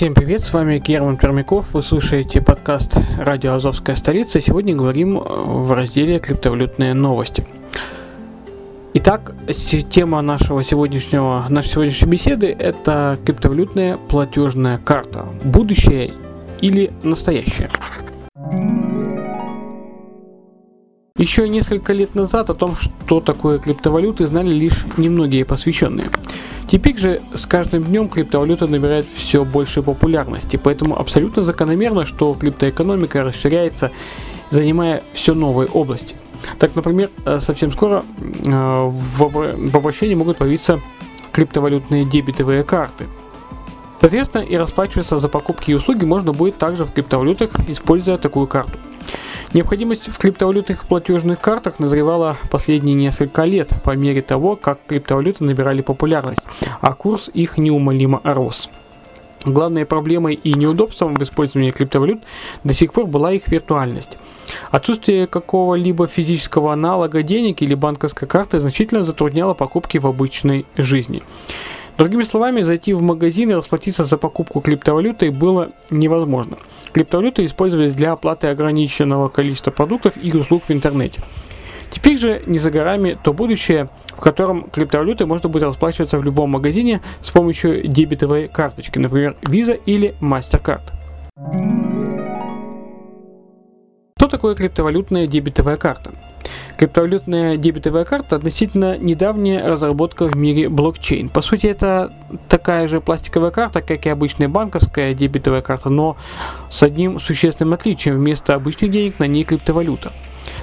Всем привет, с вами Герман Пермяков, вы слушаете подкаст «Радио Азовская столица». Сегодня говорим э, в разделе «Криптовалютные новости». Итак, тема нашего сегодняшнего, нашей сегодняшней беседы – это криптовалютная платежная карта. Будущее или настоящее? Еще несколько лет назад о том, что такое криптовалюты, знали лишь немногие посвященные. Теперь же с каждым днем криптовалюта набирает все больше популярности, поэтому абсолютно закономерно, что криптоэкономика расширяется, занимая все новые области. Так, например, э, совсем скоро э, в обращении могут появиться криптовалютные дебетовые карты. Соответственно, и расплачиваться за покупки и услуги можно будет также в криптовалютах, используя такую карту. Необходимость в криптовалютных платежных картах назревала последние несколько лет по мере того, как криптовалюты набирали популярность, а курс их неумолимо рос. Главной проблемой и неудобством в использовании криптовалют до сих пор была их виртуальность. Отсутствие какого-либо физического аналога денег или банковской карты значительно затрудняло покупки в обычной жизни. Другими словами, зайти в магазин и расплатиться за покупку криптовалютой было невозможно. Криптовалюты использовались для оплаты ограниченного количества продуктов и услуг в интернете. Теперь же не за горами то будущее, в котором криптовалютой можно будет расплачиваться в любом магазине с помощью дебетовой карточки, например, Visa или MasterCard. Что такое криптовалютная дебетовая карта? Криптовалютная дебетовая карта относительно недавняя разработка в мире блокчейн. По сути, это такая же пластиковая карта, как и обычная банковская дебетовая карта, но с одним существенным отличием. Вместо обычных денег на ней криптовалюта.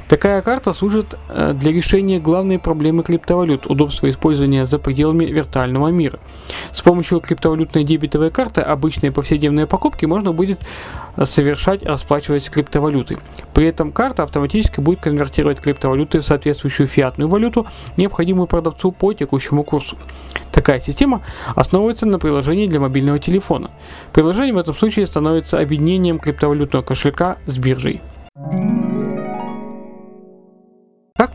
Такая карта служит э, для решения главной проблемы криптовалют – удобства использования за пределами виртуального мира. С помощью криптовалютной дебетовой карты обычные повседневные покупки можно будет э, совершать, расплачиваясь криптовалютой. При этом карта автоматически будет конвертировать криптовалюты в соответствующую фиатную валюту, необходимую продавцу по текущему курсу. Такая система основывается на приложении для мобильного телефона. Приложение в этом случае становится объединением криптовалютного кошелька с биржей.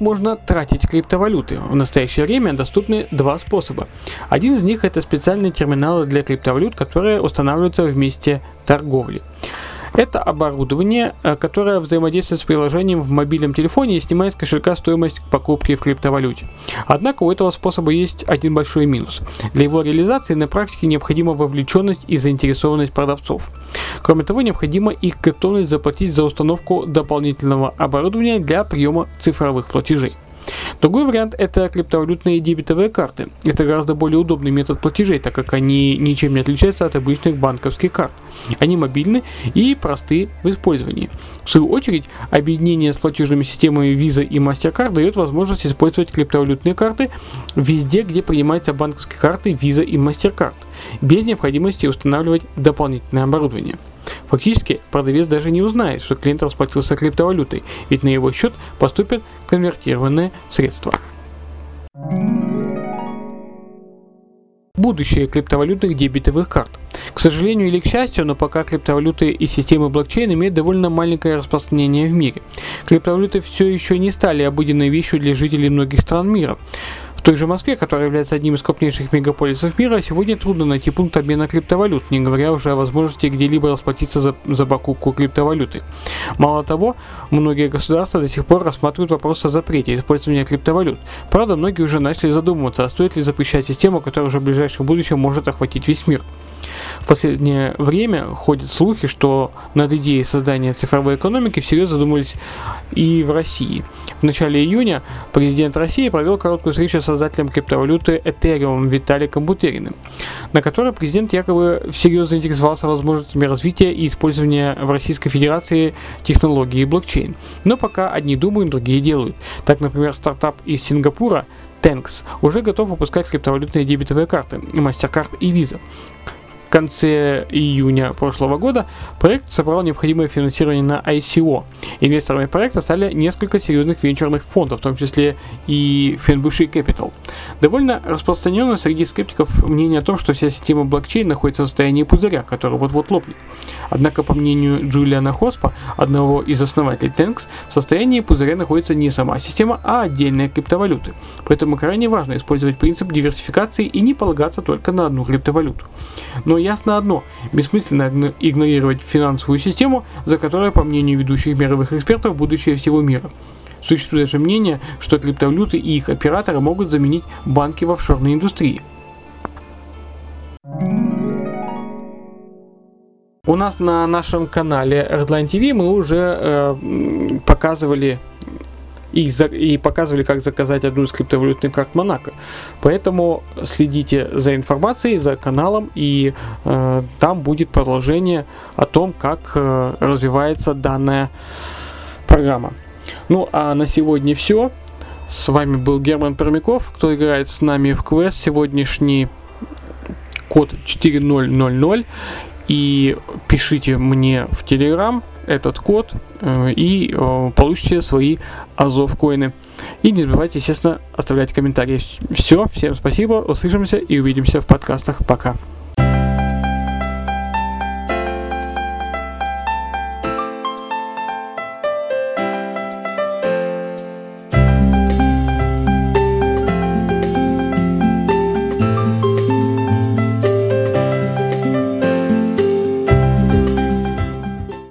Можно тратить криптовалюты? В настоящее время доступны два способа. Один из них это специальные терминалы для криптовалют, которые устанавливаются в месте торговли. Это оборудование, э, которое взаимодействует с приложением в мобильном телефоне и снимает с кошелька стоимость покупки в криптовалюте. Однако у этого способа есть один большой минус. Для его реализации на практике необходима вовлеченность и заинтересованность продавцов. Кроме того, необходима их готовность заплатить за установку дополнительного оборудования для приема цифровых платежей. Другой вариант – это криптовалютные дебетовые карты. Это гораздо более удобный метод платежей, так как они ничем не отличаются от обычных банковских карт. Они мобильны и просты в использовании. В свою очередь, объединение с платежными системами Visa и MasterCard дает возможность использовать криптовалютные карты везде, где принимаются банковские карты Visa и MasterCard, без необходимости устанавливать дополнительное оборудование. Фактически, продавец даже не узнает, что клиент расплатился криптовалютой, ведь на его счет поступят конвертированные средства. Будущее криптовалютных дебетовых карт. К сожалению или к счастью, но пока криптовалюты и системы блокчейн имеют довольно маленькое распространение в мире. Криптовалюты все еще не стали обыденной вещью для жителей многих стран мира. Той же Москве, которая является одним из крупнейших мегаполисов мира, сегодня трудно найти пункт обмена криптовалют, не говоря уже о возможности где-либо расплатиться за, за покупку криптовалюты. Мало того, многие государства до сих пор рассматривают вопрос о запрете использования криптовалют. Правда, многие уже начали задумываться, а стоит ли запрещать систему, которая уже в ближайшем будущем может охватить весь мир. В последнее время ходят слухи, что над идеей создания цифровой экономики всерьез задумались и в России. В начале июня президент России провел короткую встречу с создателем криптовалюты Ethereum Виталиком Бутериным, на которой президент якобы всерьез заинтересовался возможностями развития и использования в Российской Федерации технологии блокчейн. Но пока одни думают, другие делают. Так, например, стартап из Сингапура Tanks уже готов выпускать криптовалютные дебетовые карты MasterCard и Visa. Конце июня прошлого года проект собрал необходимое финансирование на ICO. Инвесторами проекта стали несколько серьезных венчурных фондов, в том числе и Fenbushi Capital. Довольно распространено среди скептиков мнение о том, что вся система блокчейн находится в состоянии пузыря, который вот-вот лопнет. Однако, по мнению Джулиана Хоспа, одного из основателей Tanks, в состоянии пузыря находится не сама система, а отдельные криптовалюты. Поэтому крайне важно использовать принцип диверсификации и не полагаться только на одну криптовалюту. Но ясно одно, бессмысленно игнорировать финансовую систему, за которой, по мнению ведущих мировых экспертов, будущее всего мира. Существует даже мнение, что криптовалюты и их операторы могут заменить банки в офшорной индустрии. У нас на нашем канале Redline TV мы уже э, показывали и, за, и показывали, как заказать одну из криптовалютных карт Монако. Поэтому следите за информацией, за каналом, и э, там будет продолжение о том, как э, развивается данная программа. Ну а на сегодня все. С вами был Герман Пермяков, кто играет с нами в квест. Сегодняшний код 4000 и пишите мне в Телеграм этот код э, и э, получите свои Азов коины. И не забывайте, естественно, оставлять комментарии. Все, всем спасибо, услышимся и увидимся в подкастах. Пока.